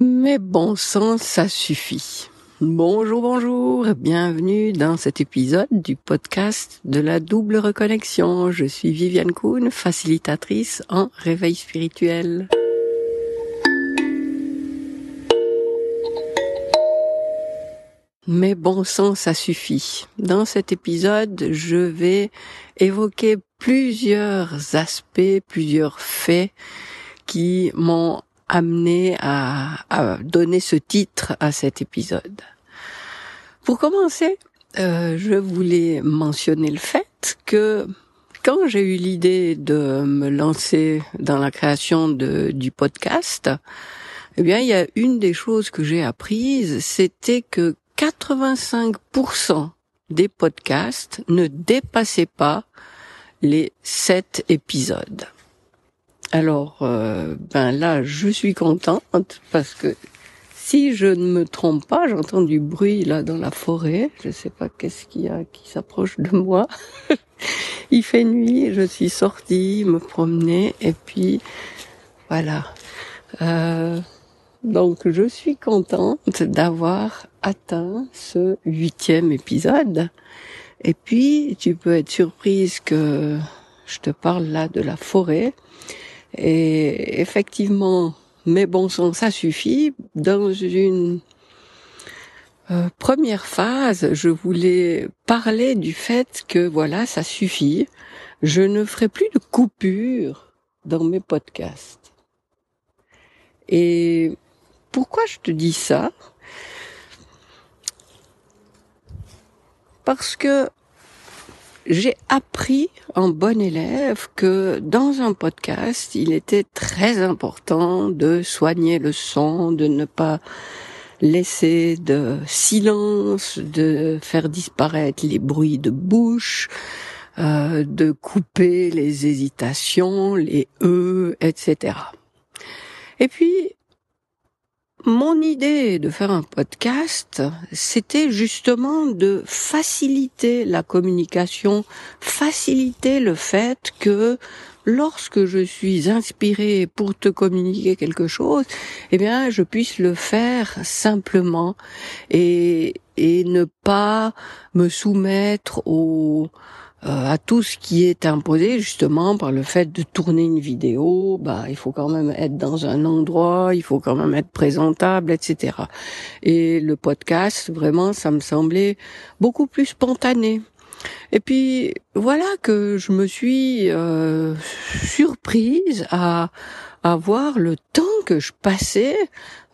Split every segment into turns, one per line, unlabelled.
Mais bon sang, ça suffit. Bonjour, bonjour, bienvenue dans cet épisode du podcast de la double reconnexion. Je suis Viviane Kuhn, facilitatrice en réveil spirituel. Mais bon sang, ça suffit. Dans cet épisode, je vais évoquer plusieurs aspects, plusieurs faits qui m'ont amené à, donner ce titre à cet épisode. Pour commencer, euh, je voulais mentionner le fait que quand j'ai eu l'idée de me lancer dans la création du podcast, eh bien, il y a une des choses que j'ai apprises, c'était que 85% des podcasts ne dépassaient pas les sept épisodes. Alors, euh, ben là, je suis contente parce que si je ne me trompe pas, j'entends du bruit là dans la forêt. Je ne sais pas qu'est-ce qu'il y a qui s'approche de moi. Il fait nuit, je suis sortie me promener et puis voilà. Euh, donc je suis contente d'avoir atteint ce huitième épisode. Et puis tu peux être surprise que je te parle là de la forêt et effectivement, mais bon sang, ça suffit. Dans une euh, première phase, je voulais parler du fait que voilà, ça suffit. Je ne ferai plus de coupures dans mes podcasts. Et pourquoi je te dis ça? Parce que j'ai appris en bon élève que dans un podcast, il était très important de soigner le son, de ne pas laisser de silence, de faire disparaître les bruits de bouche, euh, de couper les hésitations, les e, etc. Et puis, mon idée de faire un podcast, c'était justement de faciliter la communication, faciliter le fait que lorsque je suis inspirée pour te communiquer quelque chose, eh bien, je puisse le faire simplement. Et, et ne pas me soumettre au, euh, à tout ce qui est imposé justement par le fait de tourner une vidéo, bah il faut quand même être dans un endroit, il faut quand même être présentable, etc. Et le podcast, vraiment, ça me semblait beaucoup plus spontané. Et puis voilà que je me suis euh, surprise à à voir le temps que je passais.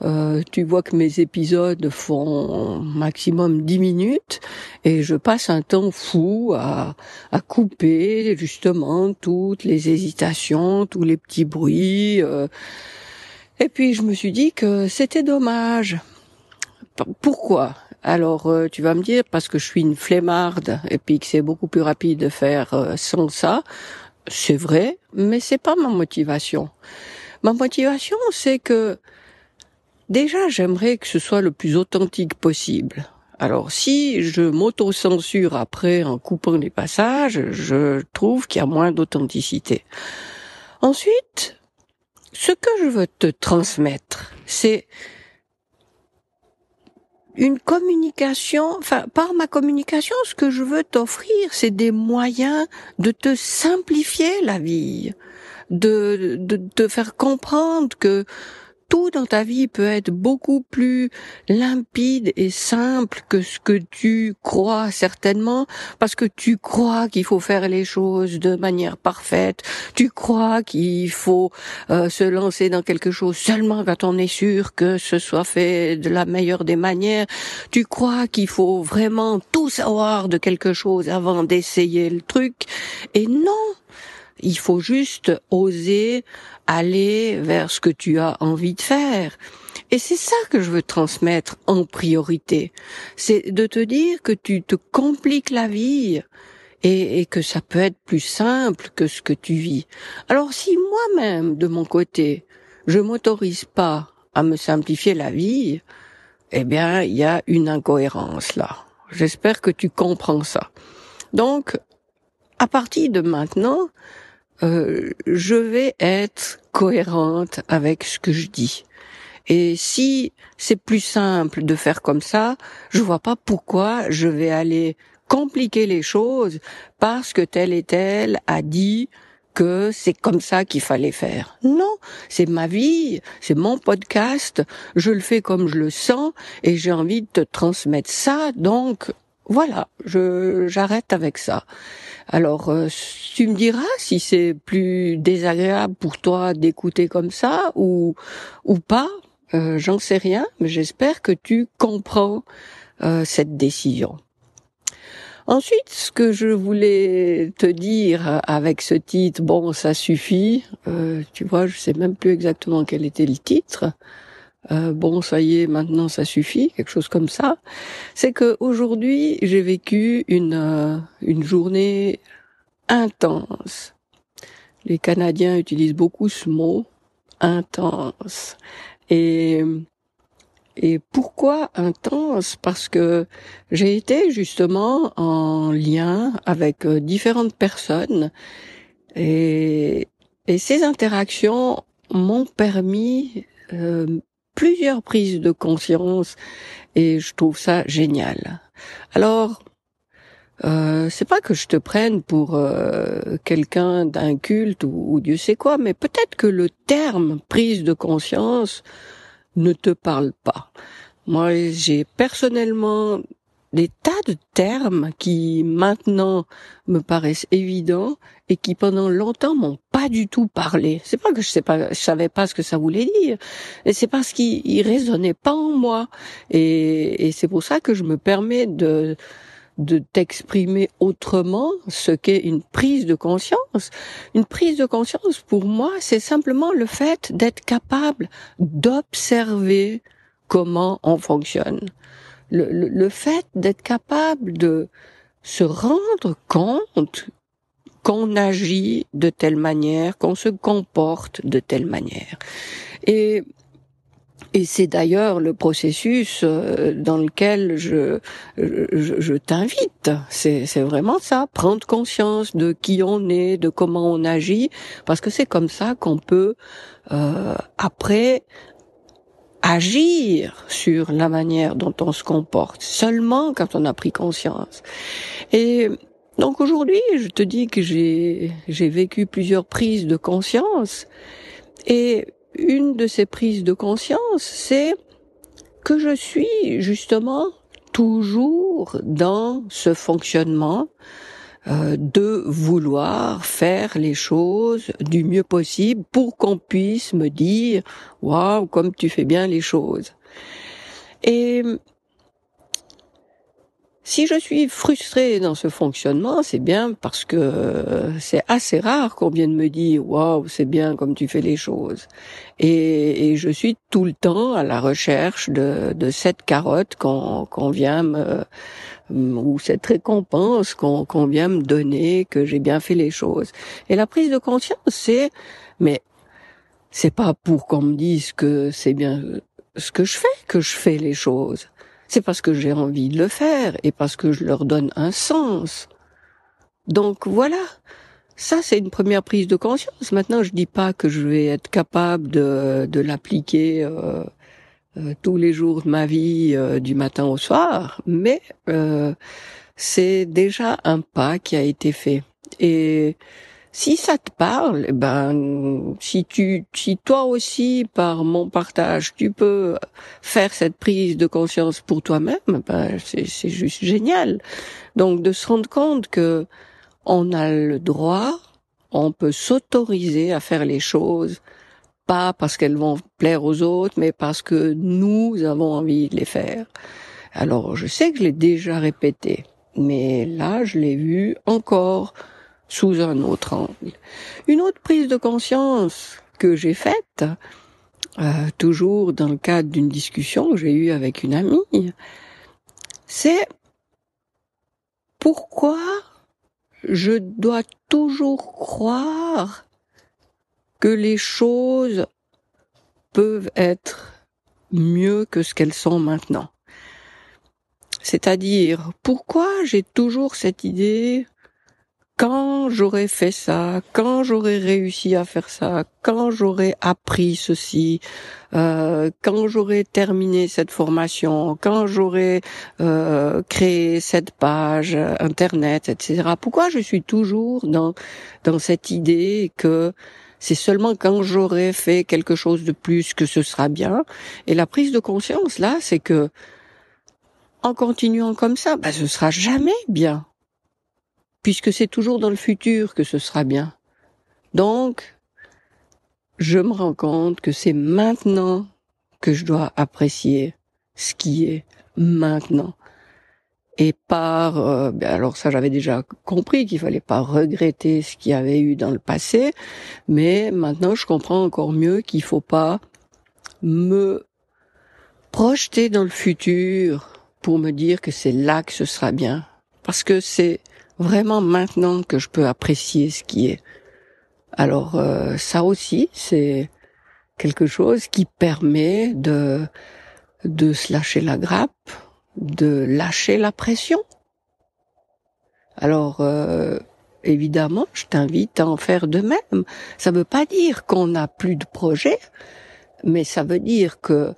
Euh, tu vois que mes épisodes font maximum 10 minutes et je passe un temps fou à, à couper justement toutes les hésitations, tous les petits bruits. Euh. Et puis je me suis dit que c'était dommage. Pourquoi? Alors euh, tu vas me dire parce que je suis une flemmarde et puis que c'est beaucoup plus rapide de faire euh, sans ça. C'est vrai, mais c'est pas ma motivation. Ma motivation, c'est que déjà, j'aimerais que ce soit le plus authentique possible. Alors, si je m'auto-censure après en coupant les passages, je trouve qu'il y a moins d'authenticité. Ensuite, ce que je veux te transmettre, c'est une communication, enfin, par ma communication, ce que je veux t'offrir, c'est des moyens de te simplifier la vie de, de te faire comprendre que tout dans ta vie peut être beaucoup plus limpide et simple que ce que tu crois certainement, parce que tu crois qu'il faut faire les choses de manière parfaite, tu crois qu'il faut euh, se lancer dans quelque chose seulement quand on est sûr que ce soit fait de la meilleure des manières, tu crois qu'il faut vraiment tout savoir de quelque chose avant d'essayer le truc, et non, il faut juste oser aller vers ce que tu as envie de faire. Et c'est ça que je veux transmettre en priorité. C'est de te dire que tu te compliques la vie et, que ça peut être plus simple que ce que tu vis. Alors si moi-même, de mon côté, je m'autorise pas à me simplifier la vie, eh bien, il y a une incohérence là. J'espère que tu comprends ça. Donc, à partir de maintenant, euh, je vais être cohérente avec ce que je dis. Et si c'est plus simple de faire comme ça, je vois pas pourquoi je vais aller compliquer les choses parce que tel et tel a dit que c'est comme ça qu'il fallait faire. Non, c'est ma vie, c'est mon podcast, je le fais comme je le sens et j'ai envie de te transmettre ça, donc voilà, je j'arrête avec ça. Alors, euh, tu me diras si c'est plus désagréable pour toi d'écouter comme ça ou ou pas. Euh, j'en sais rien, mais j'espère que tu comprends euh, cette décision. Ensuite, ce que je voulais te dire avec ce titre, bon, ça suffit. tu vois, je sais même plus exactement quel était le titre. Euh, bon, ça y est, maintenant ça suffit, quelque chose comme ça. C'est que aujourd'hui, j'ai vécu une euh, une journée intense. Les Canadiens utilisent beaucoup ce mot intense. Et et pourquoi intense? Parce que j'ai été justement en lien avec euh, différentes personnes et, et ces interactions m'ont permis plusieurs prises de conscience et je trouve ça génial. Alors, euh, c'est pas que je te prenne pour euh, quelqu'un d'un culte ou, Dieu sait quoi, mais peut-être que le terme prise de conscience ne te parle pas. Moi, j'ai personnellement des tas de termes qui maintenant me paraissent évidents et qui pendant longtemps m'ont pas du tout parlé. C'est pas que je sais pas, je savais pas ce que ça voulait dire, et c'est parce qu'il résonnait pas en moi. Et, et c'est pour ça que je me permets de de t'exprimer autrement ce qu'est une prise de conscience. Une prise de conscience, pour moi, c'est simplement le fait d'être capable d'observer comment on fonctionne le, le, fait d'être capable de se rendre compte qu'on agit de telle manière, qu'on se comporte de telle manière. Et et c'est d'ailleurs le processus euh, dans lequel je, je, je t'invite. C'est, c'est vraiment ça, prendre conscience de qui on est, de comment on agit, parce que c'est comme ça qu'on peut euh, après agir sur la manière dont on se comporte, seulement quand on a pris conscience. Et donc aujourd'hui, je te dis que j'ai, j'ai vécu plusieurs prises de conscience, et une de ces prises de conscience, c'est que je suis justement toujours dans ce fonctionnement euh, de vouloir faire les choses du mieux possible pour qu'on puisse me dire waouh comme tu fais bien les choses. Et si je suis frustrée dans ce fonctionnement, c'est bien parce que c'est assez rare qu'on vienne me dire waouh, c'est bien comme tu fais les choses. Et, je suis tout le temps à la recherche de, cette carotte qu'on vient me ou cette récompense qu'on vient me donner que j'ai bien fait les choses. Et la prise de conscience, c'est mais c'est pas pour qu'on me dise que c'est bien ce que je fais que je fais les choses c'est parce que j'ai envie de le faire et parce que je leur donne un sens. Donc voilà. Ça, c'est une première prise de conscience. Maintenant, je dis pas que je vais être capable de, de l'appliquer euh, euh, tous les jours de ma vie, euh, du matin au soir, mais c'est déjà un pas qui a été fait. Et si ça te parle, eh ben, si tu, si toi aussi, par mon partage, tu peux faire cette prise de conscience pour toi-même, ben, c'est juste génial. Donc, de se rendre compte que on a le droit, on peut s'autoriser à faire les choses, pas parce qu'elles vont plaire aux autres, mais parce que nous avons envie de les faire. Alors, je sais que je l'ai déjà répété, mais là, je l'ai vu encore sous un autre angle. Une autre prise de conscience que j'ai faite, euh, toujours dans le cadre d'une discussion que j'ai eue avec une amie, c'est pourquoi je dois toujours croire que les choses peuvent être mieux que ce qu'elles sont maintenant. C'est-à-dire, pourquoi j'ai toujours cette idée quand j'aurais fait ça, quand j'aurais réussi à faire ça, quand j'aurais appris ceci, euh, quand j'aurais terminé cette formation, quand j'aurais euh, créé cette page internet, etc. Pourquoi je suis toujours dans dans cette idée que c'est seulement quand j'aurai fait quelque chose de plus que ce sera bien. Et la prise de conscience là, c'est que en continuant comme ça, ben, ce sera jamais bien puisque c'est toujours dans le futur que ce sera bien. Donc, je me rends compte que c'est maintenant que je dois apprécier ce qui est maintenant. Et par, euh, ben alors ça j'avais déjà compris qu'il fallait pas regretter ce qu'il y avait eu dans le passé, mais maintenant je comprends encore mieux qu'il faut pas me projeter dans le futur pour me dire que c'est là que ce sera bien. Parce que c'est vraiment maintenant que je peux apprécier ce qui est. Alors euh, ça aussi, c'est quelque chose qui permet de de se lâcher la grappe, de lâcher la pression. Alors euh, évidemment, je t'invite à en faire de même. Ça ne veut pas dire qu'on n'a plus de projet, mais ça veut dire que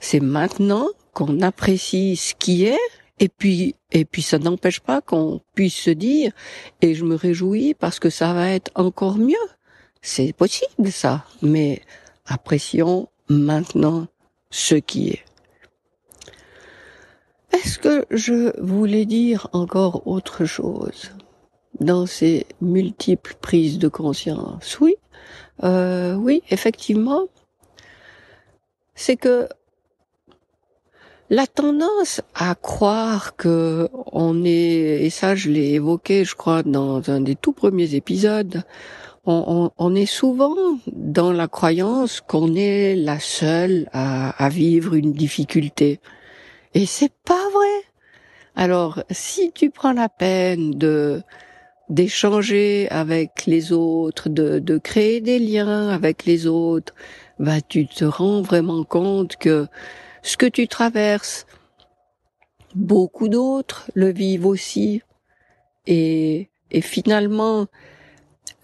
c'est maintenant qu'on apprécie ce qui est et puis, et puis ça n'empêche pas qu'on puisse se dire, et je me réjouis parce que ça va être encore mieux. C'est possible ça, mais apprécions maintenant ce qui est. Est-ce que je voulais dire encore autre chose? Dans ces multiples prises de conscience Oui, euh, oui, effectivement. C'est que la tendance à croire que on est, et ça je l'ai évoqué, je crois, dans un des tout premiers épisodes, on, est souvent dans la croyance qu'on est la seule à, à vivre une difficulté. Et c'est pas vrai. Alors, si tu prends la peine de d'échanger avec les autres, de, de créer des liens avec les autres, bah tu te rends vraiment compte que ce que tu traverses. Beaucoup d'autres le vivent aussi. Et, et finalement,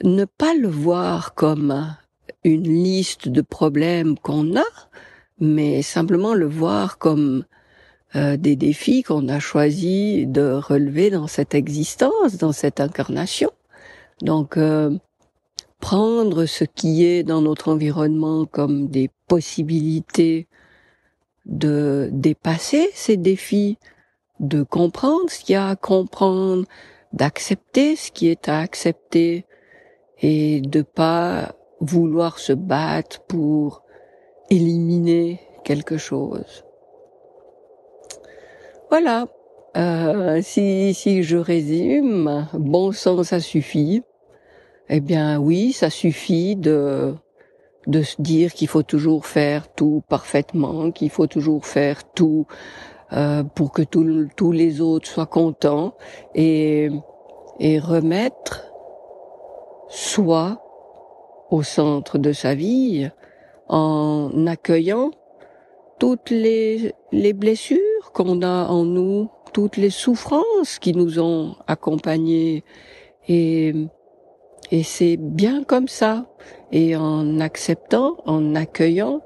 ne pas le voir comme une liste de problèmes qu'on a, mais simplement le voir comme euh, des défis qu'on a choisi de relever dans cette existence, dans cette incarnation. Donc, euh, prendre ce qui est dans notre environnement comme des possibilités de dépasser ces défis, de comprendre ce qu'il y a à comprendre, d'accepter ce qui est à accepter et de pas vouloir se battre pour éliminer quelque chose. Voilà. Euh, si, si je résume, bon sens, ça suffit. Eh bien oui, ça suffit de de se dire qu'il faut toujours faire tout parfaitement, qu'il faut toujours faire tout euh, pour que tous les autres soient contents et, et remettre soi au centre de sa vie en accueillant toutes les, les blessures qu'on a en nous, toutes les souffrances qui nous ont accompagnés et, et c'est bien comme ça. Et en acceptant, en accueillant,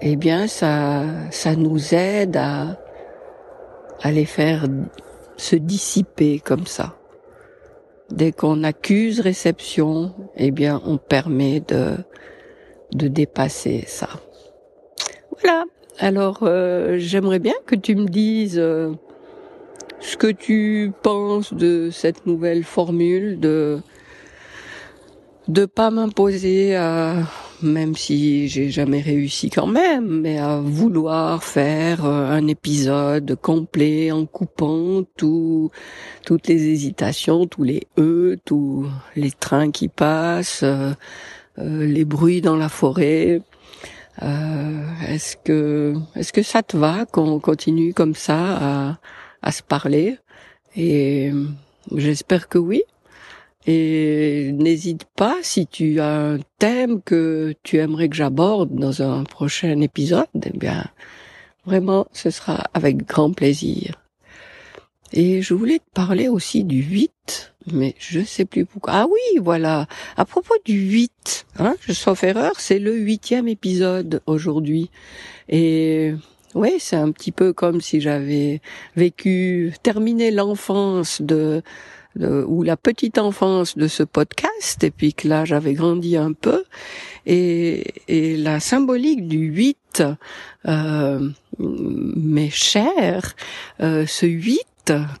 eh bien, ça, ça nous aide à, à les faire se dissiper comme ça. Dès qu'on accuse réception, eh bien, on permet de, de dépasser ça. Voilà. Alors, euh, j'aimerais bien que tu me dises euh, ce que tu penses de cette nouvelle formule de de pas m'imposer à même si j'ai jamais réussi quand même, mais à vouloir faire euh, un épisode complet en coupant tout, toutes les hésitations, tous les e, tous les trains qui passent, les bruits dans la forêt. Est-ce que, est-ce que ça te va qu'on continue comme ça à, à se parler? Et j'espère que oui. Et n'hésite pas si tu as un thème que tu aimerais que j'aborde dans un prochain épisode, eh bien, vraiment, ce sera avec grand plaisir. Et je voulais te parler aussi du 8, mais je sais plus pourquoi. Ah oui, voilà. À propos du 8, hein, sauf erreur, c'est le huitième épisode aujourd'hui. Et oui, c'est un petit peu comme si j'avais vécu, terminé l'enfance de, ou la petite enfance de ce podcast, et puis que là j'avais grandi un peu, et, et la symbolique du 8 euh, m'est chère. Euh, ce 8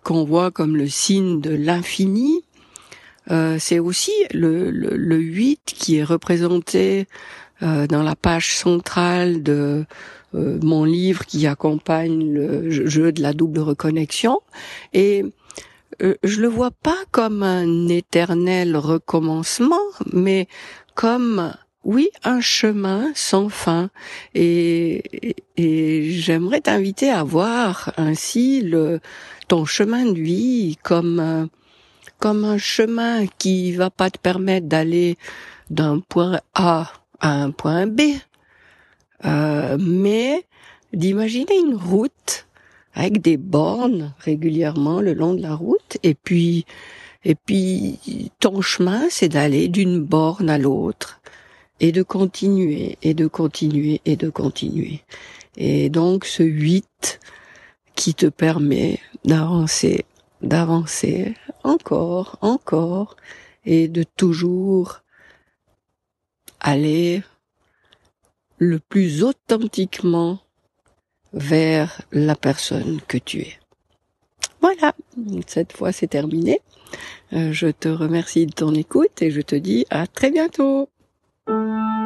qu'on voit comme le signe de l'infini, euh, c'est aussi le, le, le, 8 qui est représenté euh, dans la page centrale de euh, mon livre qui accompagne le jeu de la double reconnexion. Et euh, je le vois pas comme un éternel recommencement, mais comme oui, un chemin sans fin. Et, j'aimerais t'inviter à voir ainsi le, ton chemin de vie comme, comme un chemin qui va pas te permettre d'aller d'un point A à un point B, euh, mais d'imaginer une route avec des bornes régulièrement le long de la route et puis et puis ton chemin c'est d'aller d'une borne à l'autre et de continuer et de continuer et de continuer. Et donc ce 8 qui te permet d'avancer, d'avancer encore, encore et de toujours aller le plus authentiquement vers la personne que tu es. Voilà, cette fois c'est terminé. Euh, je te remercie de ton écoute et je te dis à très bientôt. Música